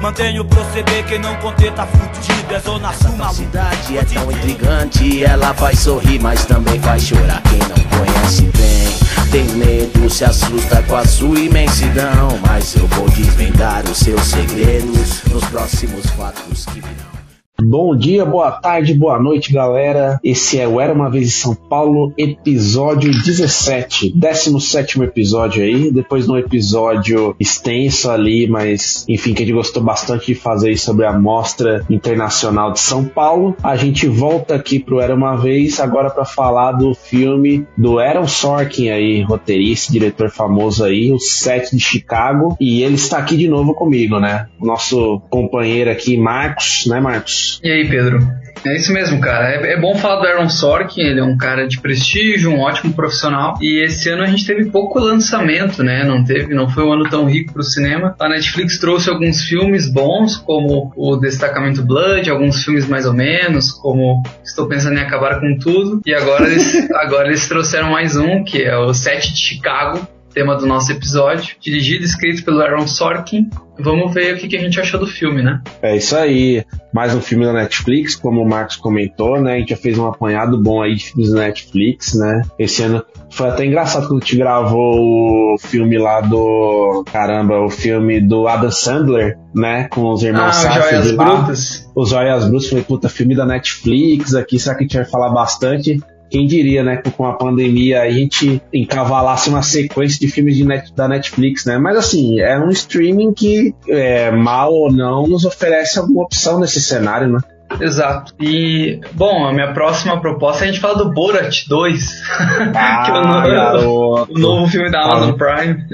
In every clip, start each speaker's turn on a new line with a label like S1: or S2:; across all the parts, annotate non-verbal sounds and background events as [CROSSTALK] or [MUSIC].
S1: Mantenho o proceder, quem não conter tá fudido. É zona sul,
S2: A
S1: maluco.
S2: cidade é tão intrigante, ela faz sorrir, mas também faz chorar. Quem não conhece bem, tem medo, se assusta com a sua imensidão. Mas eu vou desvendar os seus segredos nos próximos fatos que virão.
S3: Bom dia, boa tarde, boa noite, galera. Esse é o Era Uma Vez em São Paulo, episódio 17, 17 episódio aí. Depois de um episódio extenso ali, mas enfim, que a gente gostou bastante de fazer aí sobre a Mostra Internacional de São Paulo. A gente volta aqui pro Era Uma Vez agora para falar do filme do Aaron Sorkin aí, roteirista, diretor famoso aí, o Set de Chicago. E ele está aqui de novo comigo, né? O nosso companheiro aqui, Marcos, né, Marcos?
S4: E aí, Pedro? É isso mesmo, cara. É, é bom falar do Aaron Sorkin, ele é um cara de prestígio, um ótimo profissional. E esse ano a gente teve pouco lançamento, né? Não teve, não foi um ano tão rico pro cinema. A Netflix trouxe alguns filmes bons, como o Destacamento Blood, alguns filmes mais ou menos, como Estou Pensando em Acabar com Tudo. E agora eles, [LAUGHS] agora eles trouxeram mais um, que é o Sete de Chicago, tema do nosso episódio, dirigido e escrito pelo Aaron Sorkin. Vamos ver o que, que a gente achou do filme, né?
S3: É isso aí. Mais um filme da Netflix, como o Marcos comentou, né? A gente já fez um apanhado bom aí de filmes da Netflix, né? Esse ano foi até engraçado quando a gente gravou o filme lá do. Caramba, o filme do Adam Sandler, né? Com os
S4: Ah,
S3: irmãos
S4: o
S3: Safdie
S4: Joias
S3: lá.
S4: Brutas.
S3: Os Joias Brutas. Falei, puta, filme da Netflix aqui, será que a gente vai falar bastante? Quem diria, né, que com a pandemia a gente encavalasse uma sequência de filmes de net- da Netflix, né? Mas assim, é um streaming que, é, mal ou não, nos oferece alguma opção nesse cenário, né?
S4: Exato. E, bom, a minha próxima proposta é a gente falar do Borat 2, [LAUGHS] que é o,
S3: Ah,
S4: no-
S3: garoto.
S4: o novo filme da Amazon Prime.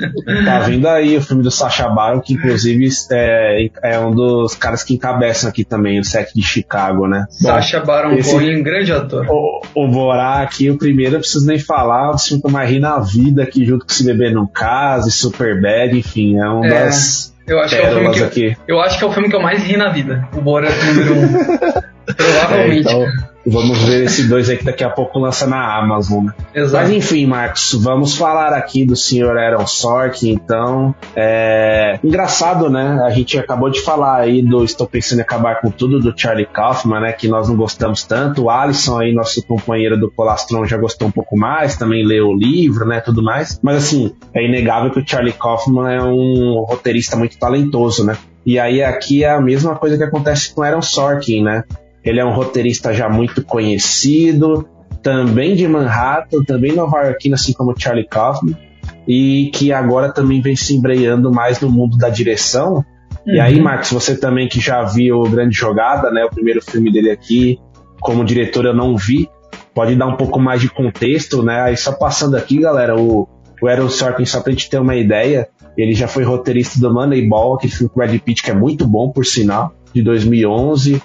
S3: Tá vindo aí o filme do Sacha Baron, que inclusive é, é um dos caras que encabeçam aqui também o set de Chicago, né?
S4: Sacha Baron
S3: esse-
S4: Cohen, um grande ator.
S3: O, o Borá aqui, o primeiro, eu preciso nem falar, o filme que eu mais ri na vida aqui, junto com Se Beber Não Case, Superbad, enfim, é um
S4: É,
S3: das
S4: Eu acho, que é o filme que,
S3: aqui.
S4: eu acho que é o filme que eu mais ri na vida. O Borat número 1. Um. [LAUGHS]
S3: É,
S4: Provavelmente.
S3: então, vamos ver esse dois aí que daqui a pouco lança na Amazon, né?
S4: Exato.
S3: Mas enfim, Marcos, vamos falar aqui do senhor Aaron Sorkin, então. É... Engraçado, né? A gente acabou de falar aí do Estou Pensando em Acabar com Tudo, do Charlie Kaufman, né? Que nós não gostamos tanto. O Alisson aí, nosso companheiro do Colastron, já gostou um pouco mais, também leu o livro, né? Tudo mais. Mas assim, é inegável que o Charlie Kaufman é um roteirista muito talentoso, né? E aí aqui é a mesma coisa que acontece com Aaron Sorkin, né? Ele é um roteirista já muito conhecido, também de Manhattan, também nova-iorquino, assim como Charlie Kaufman, e que agora também vem se embreando mais no mundo da direção. E aí,
S4: Uhum.
S3: Marcos, você também que já viu Grande Jogada, né, o primeiro filme dele aqui, como diretor eu não vi, pode dar um pouco mais de contexto, né? Aí só passando aqui, galera, o, o Aaron Sorkin, só pra gente ter uma ideia, ele já foi roteirista do Moneyball, aquele filme com o Brad Pitt, que é muito bom, por sinal, de 2011.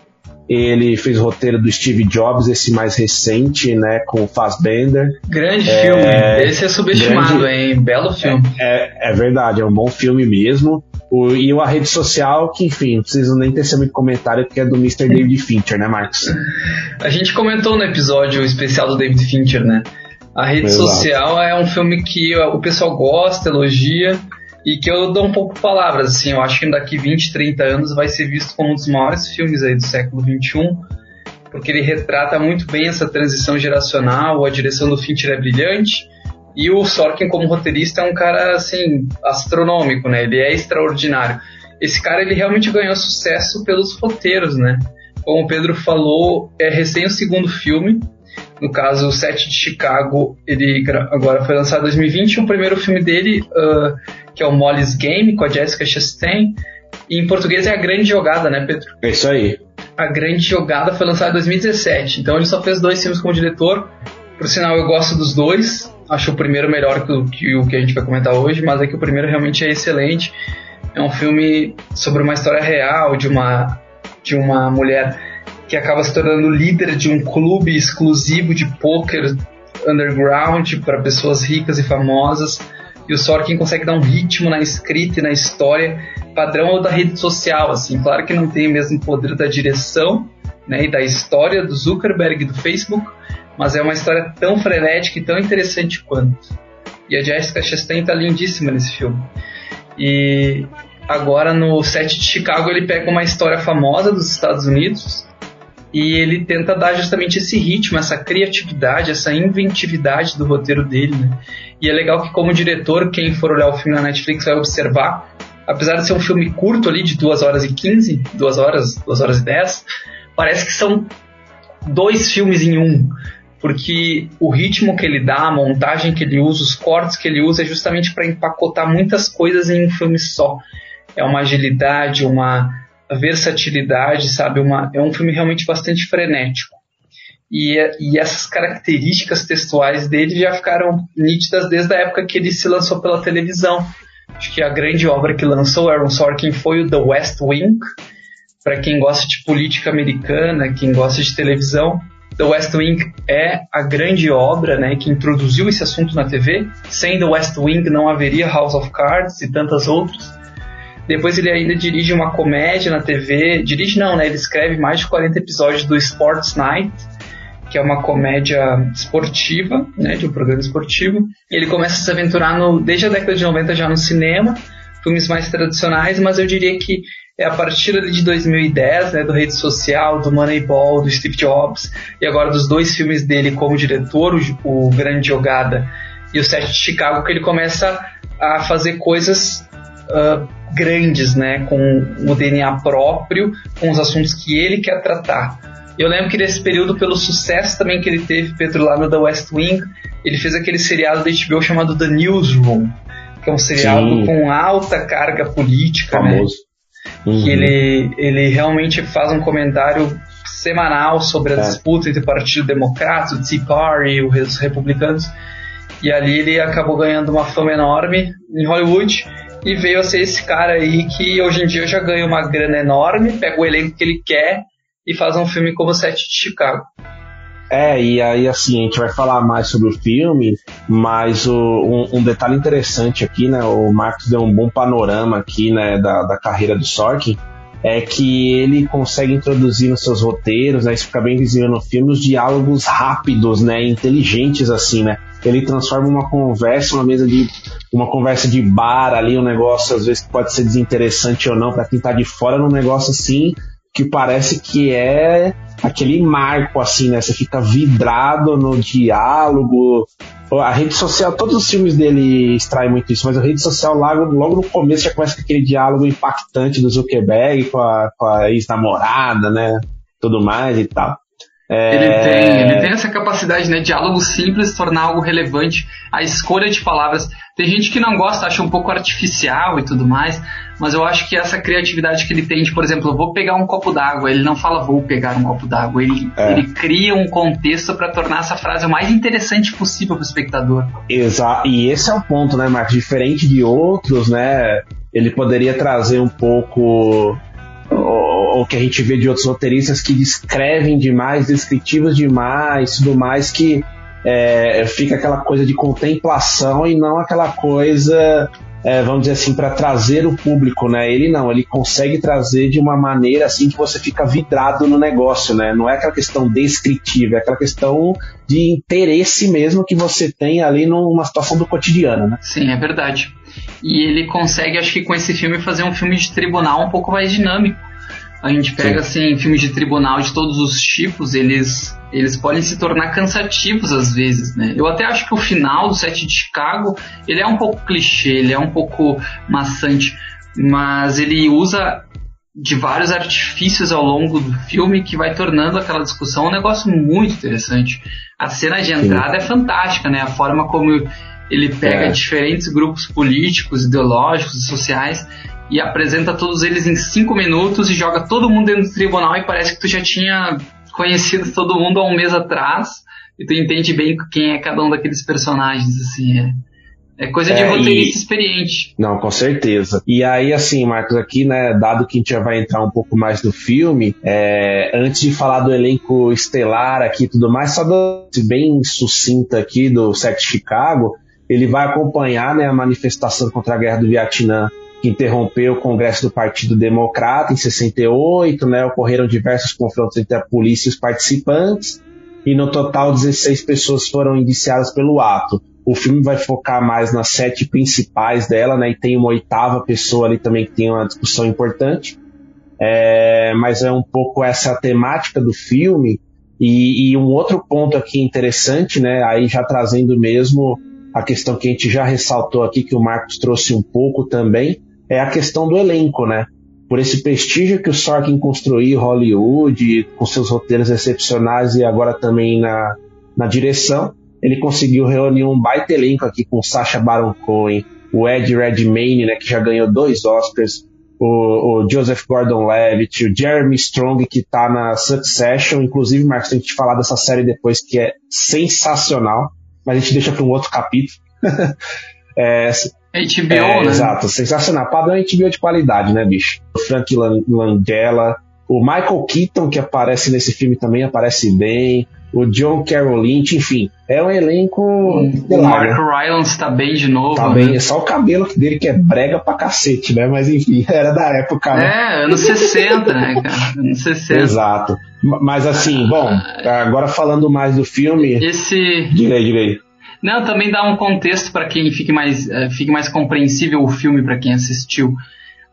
S3: Ele fez o roteiro do Steve Jobs, esse mais recente, né, com o Fassbender.
S4: Grande
S3: É,
S4: filme. Esse é subestimado,
S3: grande-
S4: hein? Belo filme.
S3: É, é verdade, é um bom filme mesmo. O, e a rede social, que enfim, não preciso nem ter muito comentário, que é do Mr. David Fincher, né, Marcos?
S4: A gente comentou no episódio especial do David Fincher, né? A rede
S3: Exato.
S4: social é um filme que o pessoal gosta, elogia e que eu dou um pouco de palavras, assim, eu acho que daqui 20, 30 anos vai ser visto como um dos maiores filmes aí do século 21, porque ele retrata muito bem essa transição geracional, a direção do Fincher é brilhante e o Sorkin como roteirista é um cara assim astronômico, né? Ele é extraordinário. Esse cara ele realmente ganhou sucesso pelos roteiros, né? Como o Pedro falou, é recém o segundo filme. No caso, o Sete de Chicago, ele agora foi lançado em 2020. O primeiro filme dele, ah, que é o Molly's Game, com a Jessica Chastain. E em português é A Grande Jogada, né, Pedro?
S3: É isso aí.
S4: A Grande Jogada foi lançada em 2017. Então ele só fez dois filmes como diretor. Por sinal, eu gosto dos dois. Acho o primeiro melhor que o que, o que a gente vai comentar hoje, mas é que o primeiro realmente é excelente. É um filme sobre uma história real de uma, de uma mulher que acaba se tornando líder de um clube exclusivo de poker underground para pessoas ricas e famosas. E o Sorkin consegue dar um ritmo na escrita e na história padrão da rede social, assim. Claro que não tem o mesmo poder da direção, né, e da história do Zuckerberg do Facebook, mas é uma história tão frenética e tão interessante quanto. E a Jessica Chastain tá lindíssima nesse filme. E agora no set de Chicago ele pega uma história famosa dos Estados Unidos e ele tenta dar justamente esse ritmo, essa criatividade, essa inventividade do roteiro dele. Né? E é legal que como diretor, quem for olhar o filme na Netflix vai observar, apesar de ser um filme curto ali de 2 horas e 15, 2 horas, 2 horas e 10, parece que são dois filmes em um porque o ritmo que ele dá, a montagem que ele usa, os cortes que ele usa é justamente para empacotar muitas coisas em um filme só. É uma agilidade, uma versatilidade, sabe? Uma, é um filme realmente bastante frenético. E, e essas características textuais dele já ficaram nítidas desde a época que ele se lançou pela televisão. Acho que a grande obra que lançou Aaron Sorkin foi o The West Wing. Para quem gosta de política americana, quem gosta de televisão, The West Wing é a grande obra né, que introduziu esse assunto na TV. Sem The West Wing não haveria House of Cards e tantas outras. Depois ele ainda dirige uma comédia na TV. Dirige não, né? Ele escreve mais de 40 episódios do Sports Night, que é uma comédia esportiva, né? De um programa esportivo. E ele começa a se aventurar no, desde a década de 90 já no cinema, filmes mais tradicionais, mas eu diria que é a partir de 2010, né, do Rede Social, do Moneyball, do Steve Jobs, e agora dos dois filmes dele como diretor, o, o Grande Jogada e o Sete de Chicago, que ele começa a fazer coisas uh, grandes, né, com o DNA próprio, com os assuntos que ele quer tratar. Eu lembro que nesse período, pelo sucesso também que ele teve, Pedro, lá no The West Wing, ele fez aquele seriado da HBO chamado The Newsroom, que é um seriado Sim. com alta carga política, né? Famoso. né? Uhum. Que ele, ele realmente faz um comentário semanal sobre a é. disputa entre o Partido Democrata, o Tea Party e os republicanos. E ali ele acabou ganhando uma fama enorme em Hollywood e veio a ser esse cara aí que hoje em dia já ganha uma grana enorme, pega o elenco que ele quer e faz um filme como Sete de Chicago.
S3: É, e aí assim, a gente vai falar mais sobre o filme, mas o, um, um, detalhe interessante aqui, né? O Marcos deu um bom panorama aqui, né, da, da carreira do Sorkin, é que ele consegue introduzir nos seus roteiros, né? Isso fica bem visível no filme, os diálogos rápidos, né? Inteligentes, assim, né? Ele transforma uma conversa, uma mesa de. uma conversa de bar ali, um negócio, às vezes, que pode ser desinteressante ou não, para quem tá de fora, num negócio assim que parece que é aquele marco, assim, né? Você fica vidrado no diálogo. A rede social, todos os filmes dele extraem muito isso, mas a rede social logo, logo no começo já começa com aquele diálogo impactante do Zuckerberg com a, com a ex-namorada, né? Tudo mais e tal.
S4: É... Ele, tem, ele tem essa capacidade, né? Diálogo simples tornar algo relevante. A escolha de palavras. Tem gente que não gosta, acha um pouco artificial e tudo mais, mas eu acho que essa criatividade que ele tem de, por exemplo, vou pegar um copo d'água, ele não fala vou pegar um copo d'água, ele, é. ele cria um contexto para tornar essa frase o mais interessante possível para o espectador.
S3: Exato, e esse é o ponto, né, Marcos? Diferente de outros, né? Ele poderia trazer um pouco o que a gente vê de outros roteiristas que descrevem demais, descritivos demais, tudo mais, que é, fica aquela coisa de contemplação e não aquela coisa, é, vamos dizer assim, para trazer o público, né? Ele não, ele consegue trazer de uma maneira assim que você fica vidrado no negócio, né? Não é aquela questão descritiva, é aquela questão de interesse mesmo que você tem ali numa situação do cotidiano, né?
S4: Sim, é verdade. E ele consegue, acho que com esse filme, fazer um filme de tribunal um pouco mais dinâmico a gente pega Sim. assim filmes de tribunal de todos os tipos, eles eles podem se tornar cansativos às vezes, né? Eu até acho que o final do set de Chicago, ele é um pouco clichê, ele é um pouco maçante, mas ele usa de vários artifícios ao longo do filme que vai tornando aquela discussão um negócio muito interessante. A cena de entrada Sim. é fantástica, né? A forma como ele pega é. diferentes grupos políticos, ideológicos e sociais e apresenta todos eles em cinco minutos e joga todo mundo dentro do tribunal e parece que tu já tinha conhecido todo mundo há um mês atrás e tu entende bem quem é cada um daqueles personagens, assim, é, É coisa de
S3: É,
S4: roteirista
S3: e-
S4: experiente.
S3: Não, com certeza. E aí, assim, Marcos, aqui, né, dado que a gente já vai entrar um pouco mais do filme, é, antes de falar do elenco estelar aqui e tudo mais, só do, bem sucinta aqui do set Chicago, ele vai acompanhar, né, a manifestação contra a guerra do Vietnã que interrompeu o Congresso do Partido Democrata em 68, né, ocorreram diversos confrontos entre a polícia e os participantes, e no total 16 pessoas foram indiciadas pelo ato. O filme vai focar mais nas sete principais dela, né? E tem uma oitava pessoa ali também que tem uma discussão importante. É, mas é um pouco essa temática do filme. E, e um outro ponto aqui interessante, né? Aí já trazendo mesmo a questão que a gente já ressaltou aqui, que o Marcos trouxe um pouco também, é a questão do elenco, né? Por esse prestígio que o Sorkin construiu Hollywood, com seus roteiros excepcionais e agora também na, na direção, ele conseguiu reunir um baita elenco aqui com Sacha Baron Cohen, o Ed Redmayne, né, que já ganhou dois Oscars, o, o Joseph Gordon-Levitt, o Jeremy Strong, que tá na Succession, inclusive, Marcos, tem que te falar dessa série depois, que é sensacional, mas a gente deixa para um outro capítulo. [LAUGHS] é,
S4: HBO,
S3: é,
S4: né?
S3: Exato, sensacional. Padrão HBO de qualidade, né, bicho? O Frank Lan- Langella, o Michael Keaton, que aparece nesse filme também, aparece bem. O John Carroll Lynch, enfim, é um elenco.
S4: O
S3: estelar, né?
S4: Mark Rylance tá bem de novo.
S3: Tá
S4: né?
S3: bem, é só o cabelo dele que é brega pra cacete, né? Mas enfim, [LAUGHS] era da época, né?
S4: É, anos 60, né, cara? Anos 60.
S3: Exato. Mas assim, bom, agora falando mais do filme.
S4: Esse.
S3: Diga aí.
S4: Não, também dá um contexto para quem fique mais, eh, fique mais compreensível o filme para quem assistiu.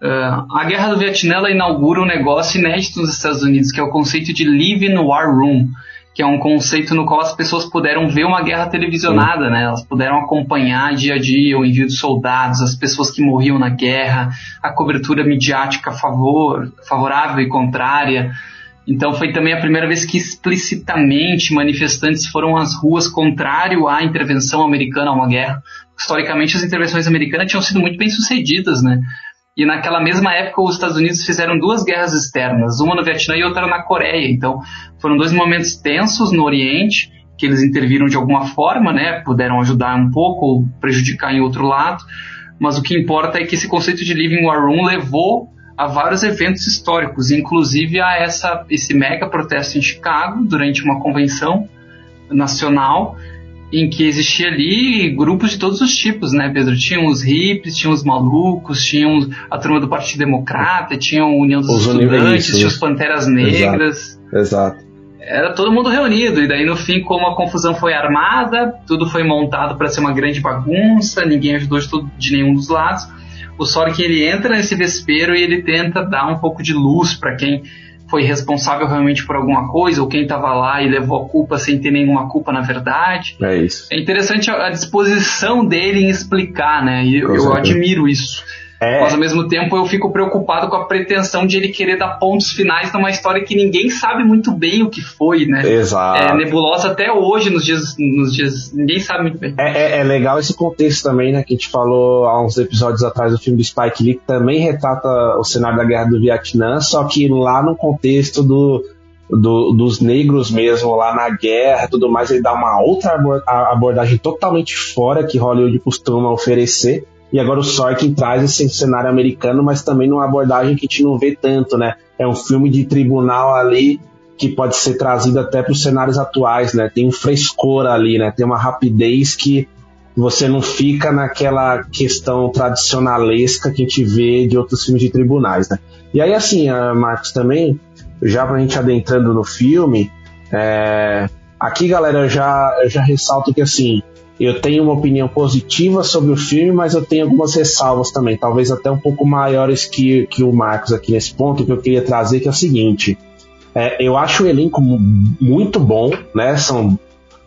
S4: Ah, a Guerra do Vietnã inaugura um negócio inédito nos Estados Unidos, que é o conceito de Live in War Room, que é um conceito no qual as pessoas puderam ver uma guerra televisionada, né? Elas puderam acompanhar dia a dia o envio de soldados, as pessoas que morriam na guerra, a cobertura midiática favor, favorável e contrária. Então foi também a primeira vez que explicitamente manifestantes foram às ruas contrário à intervenção americana a uma guerra. Historicamente as intervenções americanas tinham sido muito bem sucedidas, né? E naquela mesma época os Estados Unidos fizeram duas guerras externas, uma no Vietnã e outra na Coreia. Então foram dois momentos tensos no Oriente que eles interviram de alguma forma, né? Puderam ajudar um pouco ou prejudicar em outro lado. Mas o que importa é que esse conceito de Living War Room levou a vários eventos históricos, inclusive a essa, esse mega protesto em Chicago durante uma convenção nacional em que existia ali grupos de todos os tipos, né, Pedro? Tinham os hippies, tinham os malucos, tinham a turma do Partido Democrata, tinham a União dos
S3: Os
S4: Estudantes, tinha os Panteras Negras.
S3: Exato.
S4: Era todo mundo reunido, e daí no fim, como a confusão foi armada, tudo foi montado para ser uma grande bagunça, ninguém ajudou de, todo, de nenhum dos lados. O Sorkin ele entra nesse vespeiro e ele tenta dar um pouco de luz para quem foi responsável realmente por alguma coisa, ou quem estava lá e levou a culpa sem ter nenhuma culpa na verdade.
S3: É isso.
S4: É interessante a, a disposição dele em explicar, né? E eu, eu admiro isso.
S3: É,
S4: Mas ao mesmo tempo eu fico preocupado com a pretensão de ele querer dar pontos finais numa história que ninguém sabe muito bem o que foi, né?
S3: exato.
S4: É nebulosa até hoje nos dias, nos dias. Ninguém sabe muito bem.
S3: É, é- é legal esse contexto também, né? Que a gente falou há uns episódios atrás do filme do Spike Lee, que também retrata o cenário da guerra do Vietnã, só que lá no contexto do, do- dos negros mesmo, lá na guerra e tudo mais, ele dá uma outra abordagem totalmente fora que Hollywood costuma oferecer. E agora o Sorkin traz esse cenário americano, mas também numa abordagem que a gente não vê tanto, né? É um filme de tribunal ali que pode ser trazido até para os cenários atuais, né? Tem um frescor ali, né? Tem uma rapidez que você não fica naquela questão tradicionalesca que a gente vê de outros filmes de tribunais, né? E aí, assim, ah, Marcos, também, já pra gente adentrando no filme, é, aqui, galera, eu já, eu já ressalto que, assim, eu tenho uma opinião positiva sobre o filme, mas eu tenho algumas ressalvas também, talvez até um pouco maiores que, que o Marcos aqui nesse ponto, que eu queria trazer, que é o seguinte. É, eu acho o elenco mu- muito bom, né? São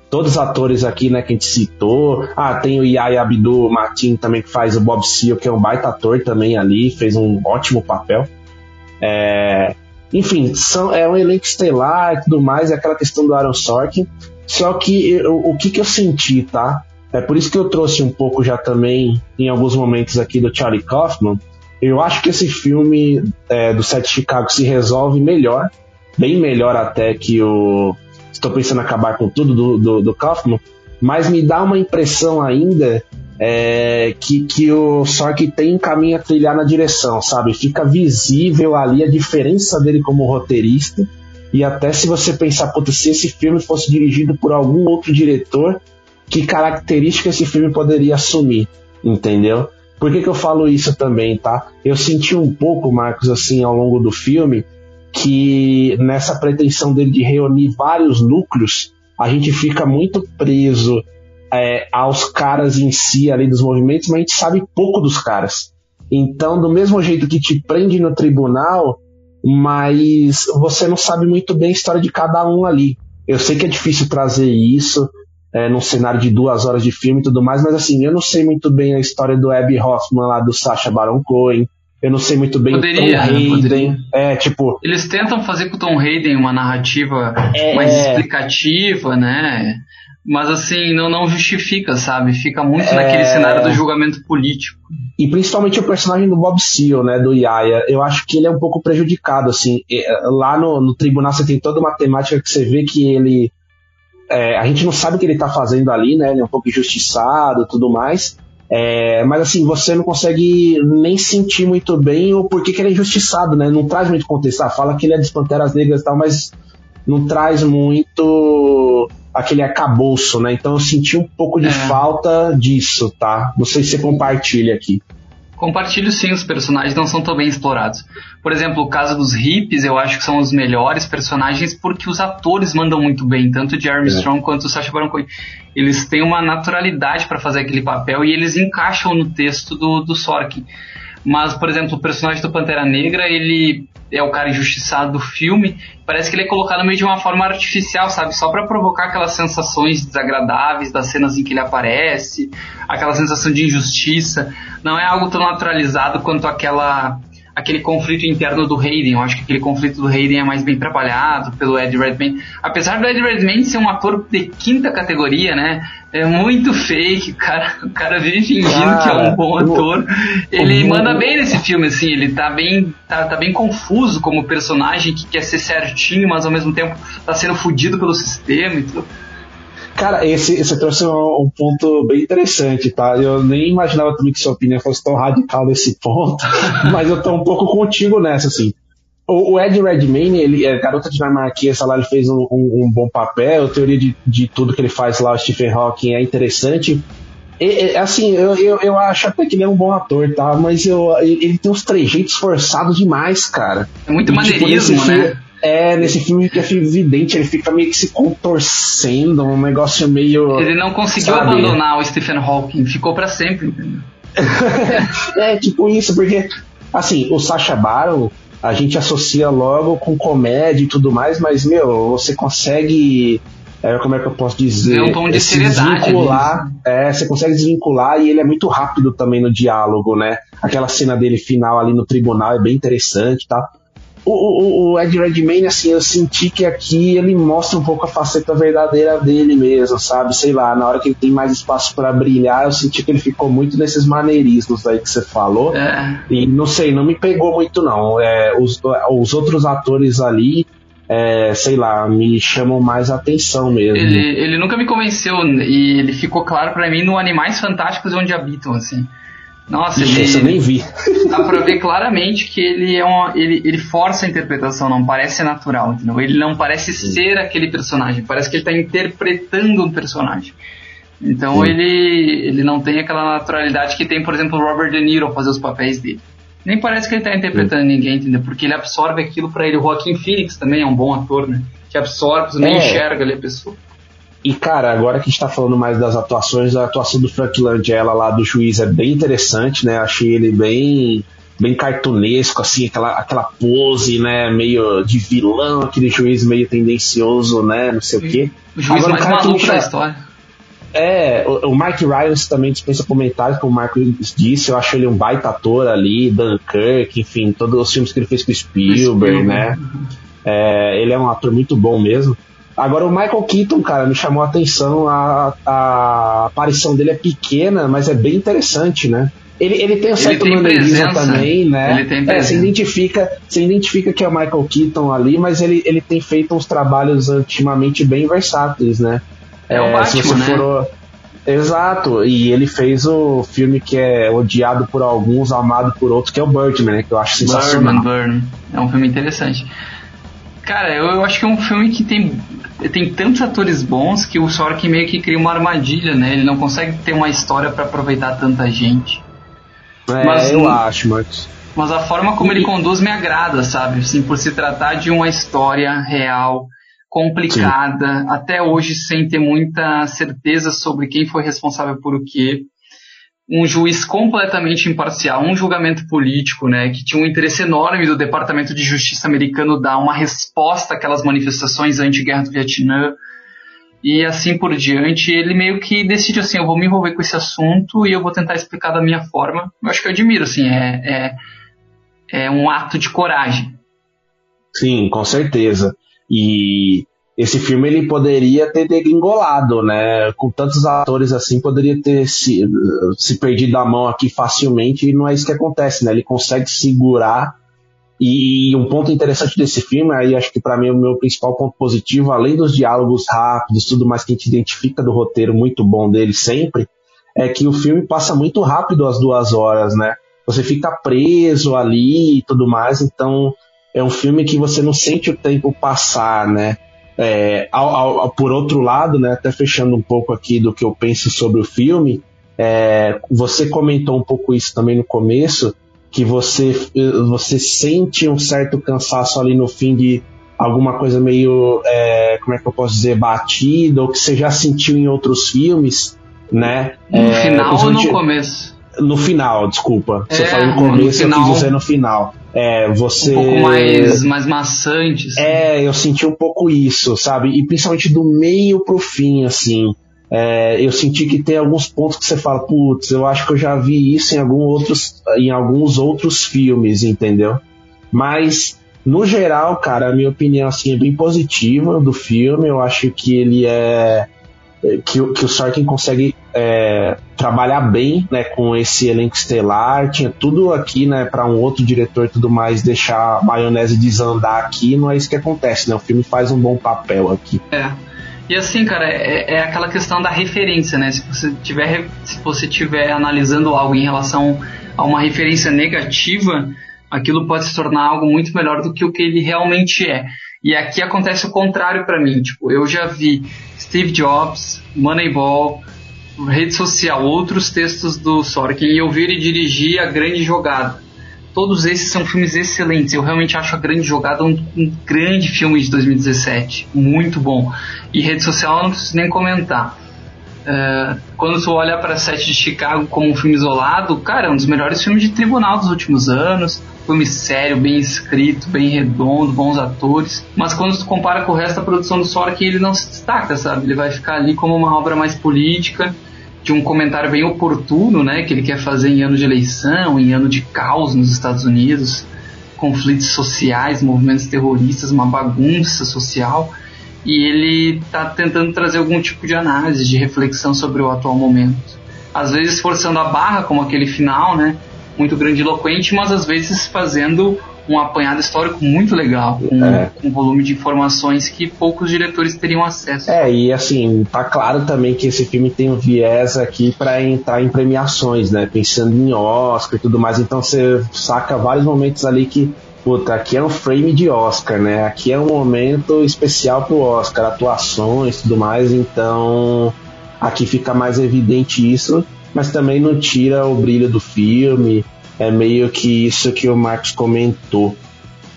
S3: todos os atores aqui, né, que a gente citou. Ah, tem o Yaya Abdul Martin também que faz o Bob Seal, que é um baita ator também ali, fez um ótimo papel. É, enfim, são, é um elenco estelar e tudo mais, é aquela questão do Aaron Sorkin. Só que eu- o que, que eu senti, tá? É por isso que eu trouxe um pouco já também, em alguns momentos aqui, do Charlie Kaufman. Eu acho que esse filme é, do Sete Chicago se resolve melhor, bem melhor até que o Estou Pensando em Acabar com Tudo, do, do, do Kaufman, mas me dá uma impressão ainda é, que, que o Sork tem um caminho a trilhar na direção, sabe? Fica visível ali a diferença dele como roteirista. E até se você pensar, puta, se esse filme fosse dirigido por algum outro diretor, que característica esse filme poderia assumir, entendeu? Por que, que eu falo isso também, tá? Eu senti um pouco, Marcos, assim, ao longo do filme, que nessa pretensão dele de reunir vários núcleos, a gente fica muito preso é, aos caras em si ali dos movimentos, mas a gente sabe pouco dos caras. Então, do mesmo jeito que te prende no tribunal, mas você não sabe muito bem a história de cada um ali. Eu sei que é difícil trazer isso é, num cenário de duas horas de filme e tudo mais, mas assim, eu não sei muito bem a história do Abby Hoffman lá do Sacha Baron Cohen. Eu não sei muito bem
S4: poderia,
S3: o Tom Hayden. É, tipo.
S4: Eles tentam fazer com o Tom Hayden uma narrativa é... mais explicativa, né? Mas assim, não, não justifica, sabe? Fica muito é... naquele cenário do julgamento político.
S3: E principalmente o personagem do Bob Seale, né, do Yaya, eu acho que ele é um pouco prejudicado, assim. Lá no, no tribunal você tem toda uma temática que você vê que ele. É, a gente não sabe o que ele tá fazendo ali, né? Ele é um pouco injustiçado e tudo mais. É, mas assim, você não consegue nem sentir muito bem o porquê que ele é injustiçado, né? Não traz muito contexto. Ah, fala que ele é das Panteras Negras e tal, mas não traz muito aquele acabouço, né? Então eu senti um pouco de é. falta disso, tá? Não sei se você compartilha aqui.
S4: Compartilho sim, os personagens não são tão bem explorados. Por exemplo, o caso dos hippies, eu acho que são os melhores personagens porque os atores mandam muito bem, tanto o Jeremy é. Strong quanto o Sacha Baron Cohen. Eles têm uma naturalidade para fazer aquele papel e eles encaixam no texto do, do Sorkin. Mas, por exemplo, o personagem do Pantera Negra, ele é o cara injustiçado do filme, parece que ele é colocado meio de uma forma artificial, sabe? Só para provocar aquelas sensações desagradáveis das cenas em que ele aparece, aquela sensação de injustiça. Não é algo tão naturalizado quanto aquela aquele conflito interno do Hayden. Eu acho que aquele conflito do Hayden é mais bem trabalhado pelo Ed Redmayne. Apesar do Ed Redmayne ser um ator de quinta categoria, né? É muito fake, o cara, o cara vive fingindo cara, que é um bom ator. Ele o, manda bem nesse filme, assim, ele tá bem, tá, tá bem confuso como personagem que quer ser certinho, mas ao mesmo tempo tá sendo fudido pelo sistema e tudo.
S3: Cara, esse, você trouxe um, um, ponto bem interessante, tá? Eu nem imaginava também que sua opinião fosse tão radical nesse ponto, [LAUGHS] mas eu tô um pouco contigo nessa, assim. O, o Ed Redmayne, ele é garota dinamarquesa lá, ele fez um, um, um, bom papel, a teoria de, de tudo que ele faz lá, o Stephen Hawking, é interessante. Assim, eu, eu, eu acho até que ele é um bom ator, tá? Mas eu, ele tem uns trejeitos forçados demais, cara.
S4: É muito e, tipo, maneirismo, tipo, né?
S3: É, nesse filme que é evidente, ele fica meio que se contorcendo, um negócio meio.
S4: Ele não conseguiu sabe? abandonar o Stephen Hawking, ficou para sempre, [LAUGHS]
S3: é, tipo isso, porque, assim, o Sacha Baron, a gente associa logo com comédia e tudo mais, mas, meu, você consegue. É, como é que eu posso dizer? É
S4: um tom de se desvincular.
S3: É, você consegue desvincular e ele é muito rápido também no diálogo, né? Aquela cena dele final ali no tribunal é bem interessante, tá? O, o, o, Ed Redmayne, assim, eu senti que aqui ele mostra um pouco a faceta verdadeira dele mesmo, sabe? Sei lá, na hora que ele tem mais espaço para brilhar, eu senti que ele ficou muito nesses maneirismos aí que você falou. É. E não sei, não me pegou muito, não. É, os, os outros atores ali, é, sei lá, me chamam mais atenção mesmo.
S4: Ele, ele nunca me convenceu e ele ficou claro para mim no Animais Fantásticos Onde Habitam, assim. Nossa,
S3: Ixi, ele, eu nem vi.
S4: Dá pra ver claramente que ele é uma, ele, ele força a interpretação, não parece natural, entendeu? Ele não parece Sim. ser aquele personagem, parece que ele tá interpretando um personagem. Então ele, ele não tem aquela naturalidade que tem, por exemplo, o Robert De Niro fazer os papéis dele. Nem parece que ele tá interpretando Sim. ninguém, entendeu? Porque ele absorve aquilo para ele. O Joaquim Phoenix também é um bom ator, né? Que absorve, nem é. enxerga ali a pessoa.
S3: E, cara, agora que a gente tá falando mais das atuações, a atuação do Frank Langella lá do juiz é bem interessante, né? Achei ele bem bem cartunesco, assim, aquela, aquela pose, né, meio de vilão, aquele juiz meio tendencioso, né, não sei o quê.
S4: O juiz Agora, mais o cara maluco que da história.
S3: É, o, o Mike Ryan também dispensa comentários, como o Marco disse, eu acho ele um baita ator ali, Dunkirk, enfim, todos os filmes que ele fez com Spielberg, Spielberg. né, é, ele é um ator muito bom mesmo. Agora o Michael Keaton, cara, me chamou a atenção. A, a aparição dele é pequena, mas é bem interessante, né? Ele, ele tem um certo maneirismo também, né?
S4: Ele tem
S3: é, você identifica, você identifica que é o Michael Keaton ali, mas ele, ele tem feito uns trabalhos ultimamente bem versáteis, né?
S4: É, é o Batman, né? For,
S3: Exato, e ele fez o filme que é odiado por alguns, amado por outros, que é o Birdman, né? Que eu acho sensacional.
S4: Birdman, Birdman. É um filme interessante. Cara, eu, eu, acho que é um filme que tem, tem tantos atores bons que o Sorkin meio que cria uma armadilha, né? Ele não consegue ter uma história para aproveitar tanta gente.
S3: É, mas, eu acho, Marcos.
S4: Mas a forma como ele conduz me agrada, sabe? Assim, por se tratar de uma história real, complicada, Sim. até hoje sem ter muita certeza sobre quem foi responsável por o quê. Um juiz completamente imparcial, um julgamento político, né, que tinha um interesse enorme do Departamento de Justiça americano dar uma resposta àquelas manifestações anti-guerra do Vietnã e assim por diante. Ele meio que decide assim, eu vou me envolver com esse assunto e eu vou tentar explicar da minha forma. Eu acho que eu admiro, assim, é, é, é um ato de coragem.
S3: Sim, com certeza. E esse filme ele poderia ter degringolado, né? Com tantos atores assim, poderia ter se, se perdido a mão aqui facilmente e não é isso que acontece, né? Ele consegue segurar. E um ponto interessante desse filme, aí acho que para mim é o meu principal ponto positivo, além dos diálogos rápidos, tudo mais que a gente identifica do roteiro muito bom dele sempre, é que o filme passa muito rápido as duas horas, né? Você fica preso ali e tudo mais, então é um filme que você não sente o tempo passar, né? É, ao, ao, por outro lado, né, até fechando um pouco aqui do que eu penso sobre o filme, é, você comentou um pouco isso também no começo, que você, você sente um certo cansaço ali no fim de alguma coisa meio, é, como é que eu posso dizer, batida, ou que você já sentiu em outros filmes, né?
S4: No é, final ou no começo?
S3: No final, desculpa. Você é, falou no começo, no final, eu quis dizer no final. É, você...
S4: Um pouco mais, mais maçante. Assim.
S3: É, eu senti um pouco isso, sabe? E principalmente do meio pro fim, assim. É, eu senti que tem alguns pontos que você fala, putz, eu acho que eu já vi isso em, algum outros, em alguns outros filmes, entendeu? Mas, no geral, cara, a minha opinião assim, é bem positiva do filme. Eu acho que ele é que, que o Sorkin consegue é, trabalhar bem né, com esse elenco estelar. Tinha tudo aqui né, para um outro diretor e tudo mais deixar a maionese desandar aqui. Não é isso que acontece, né? O filme faz um bom papel aqui.
S4: É. E assim, cara, é, é aquela questão da referência, né? Se você tiver, se você tiver analisando algo em relação a uma referência negativa, aquilo pode se tornar algo muito melhor do que o que ele realmente é. E aqui acontece o contrário para mim. Tipo, eu já vi Steve Jobs, Moneyball, rede social, outros textos do Sorkin e eu vi ele dirigir A Grande Jogada. Todos esses são filmes excelentes. Eu realmente acho A Grande Jogada um, um grande filme de 2017. Muito bom. E rede social eu não preciso nem comentar. Uh, quando tu olha para Sete de Chicago como um filme isolado, cara, é um dos melhores filmes de tribunal dos últimos anos filme sério, bem escrito, bem redondo, bons atores. Mas quando tu compara com o resto da produção do Sorkin, ele não se destaca, sabe? Ele vai ficar ali como uma obra mais política, de um comentário bem oportuno, né? Que ele quer fazer em ano de eleição, em ano de caos nos Estados Unidos, conflitos sociais, movimentos terroristas, uma bagunça social. E ele está tentando trazer algum tipo de análise, de reflexão sobre o atual momento. Às vezes forçando a barra, como aquele final, né? muito grandiloquente, mas às vezes fazendo um apanhado histórico muito legal, com, é. um volume de informações que poucos diretores teriam acesso.
S3: É, e assim, tá claro também que esse filme tem um viés aqui para entrar em premiações, né? Pensando em Oscar e tudo mais, então você saca vários momentos ali que puta, aqui é um frame de Oscar, né? Aqui é um momento especial pro Oscar, atuações e tudo mais, então aqui fica mais evidente isso mas também não tira o brilho do filme. É meio que isso que o Marcos comentou.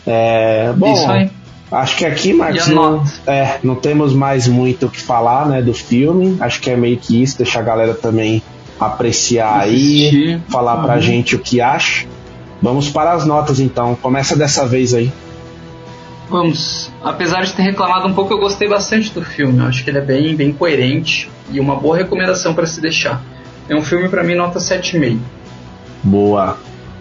S3: É, bom, isso aí. acho que aqui, Marcos, não, é, não temos mais muito o que falar né, do filme. Acho que é meio que isso, deixar a galera também apreciar Assistir. aí, falar uhum. pra gente o que acha. Vamos para as notas então. Começa dessa vez aí.
S4: Vamos. Apesar de ter reclamado um pouco, eu gostei bastante do filme. Eu acho que ele é bem, bem coerente e uma boa recomendação para se deixar. É um filme para mim nota 7,5.
S3: Boa.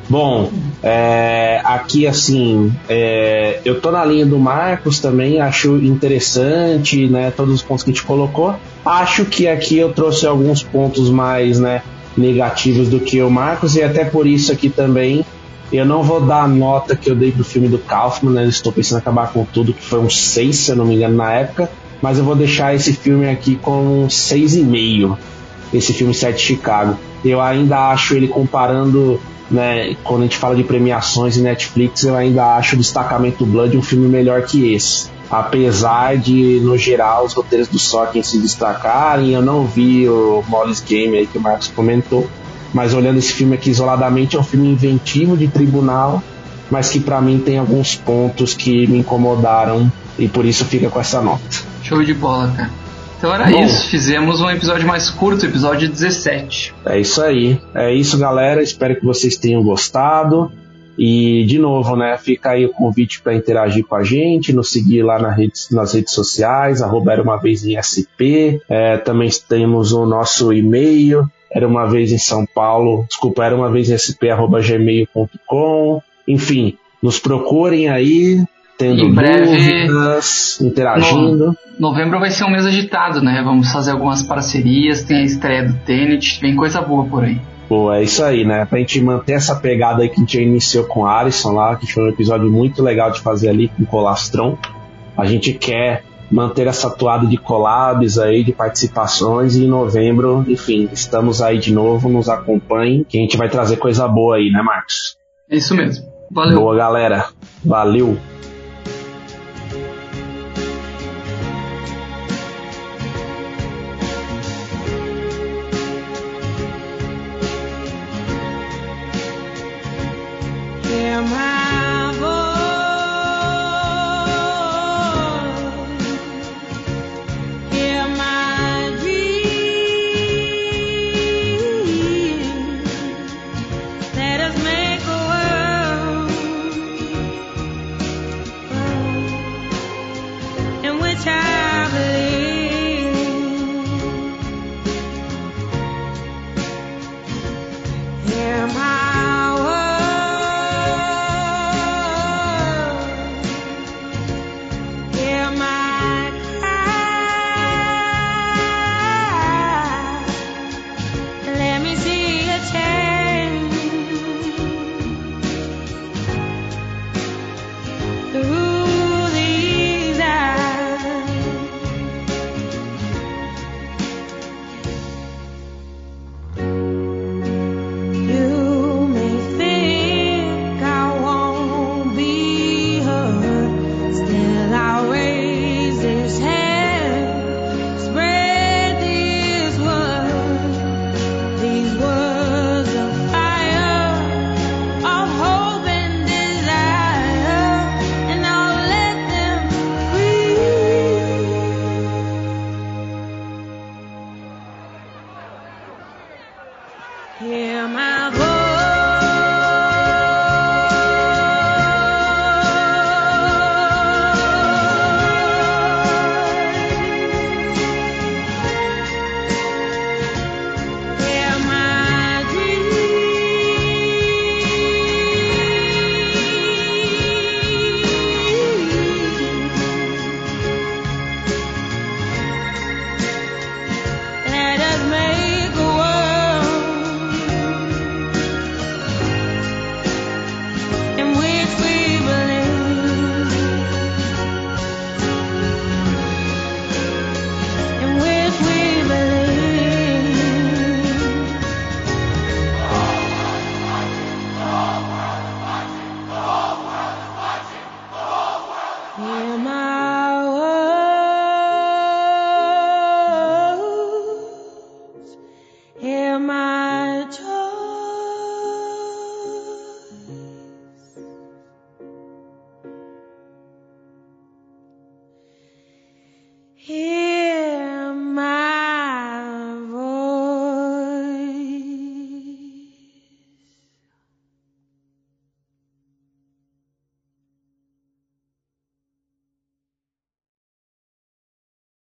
S3: Bom, é, aqui assim, é, eu tô na linha do Marcos também, acho interessante, né, todos os pontos que a gente colocou. Acho que aqui eu trouxe alguns pontos mais, né, negativos do que o Marcos e até por isso aqui também eu não vou dar a nota que eu dei pro filme do Kaufman, né, estou pensando em acabar com tudo, que foi um 6, se eu não me engano, na época, mas eu vou deixar esse filme aqui com um 6,5 esse filme Sete Chicago. Eu ainda acho ele comparando, né, quando a gente fala de premiações e Netflix, eu ainda acho o Destacamento Blood um filme melhor que esse. Apesar de, no geral, os roteiros do Sorkin se destacarem, eu não vi o Molly's Game aí que o Marcos comentou, mas olhando esse filme aqui isoladamente, é um filme inventivo de tribunal, mas que para mim tem alguns pontos que me incomodaram e por isso fica com essa nota.
S4: Show de bola, cara. Então era Bom, isso, fizemos um episódio mais curto, episódio 17.
S3: É isso aí. É isso, galera. Espero que vocês tenham gostado. E, de novo, né, fica aí o convite para interagir com a gente, nos seguir lá na rede, nas redes sociais, arroba era uma vez em SP. É, também temos o nosso e-mail, era uma vez em São Paulo, desculpa, era uma vez em SP, arroba gmail.com. Enfim, nos procurem aí, tendo em breve, dúvidas, interagindo.
S4: No, novembro vai ser um mês agitado, né? Vamos fazer algumas parcerias, tem a estreia do Tenet, vem coisa boa por aí.
S3: Pô, é isso aí, né? Pra gente manter essa pegada aí que a gente iniciou com a Alisson lá, que foi um episódio muito legal de fazer ali com o Colastron. A gente quer manter essa toada de collabs aí, de participações e em novembro, enfim, estamos aí de novo, nos acompanhem, que a gente vai trazer coisa boa aí, né, Marcos?
S4: É isso mesmo. Valeu.
S3: Boa, galera. Valeu.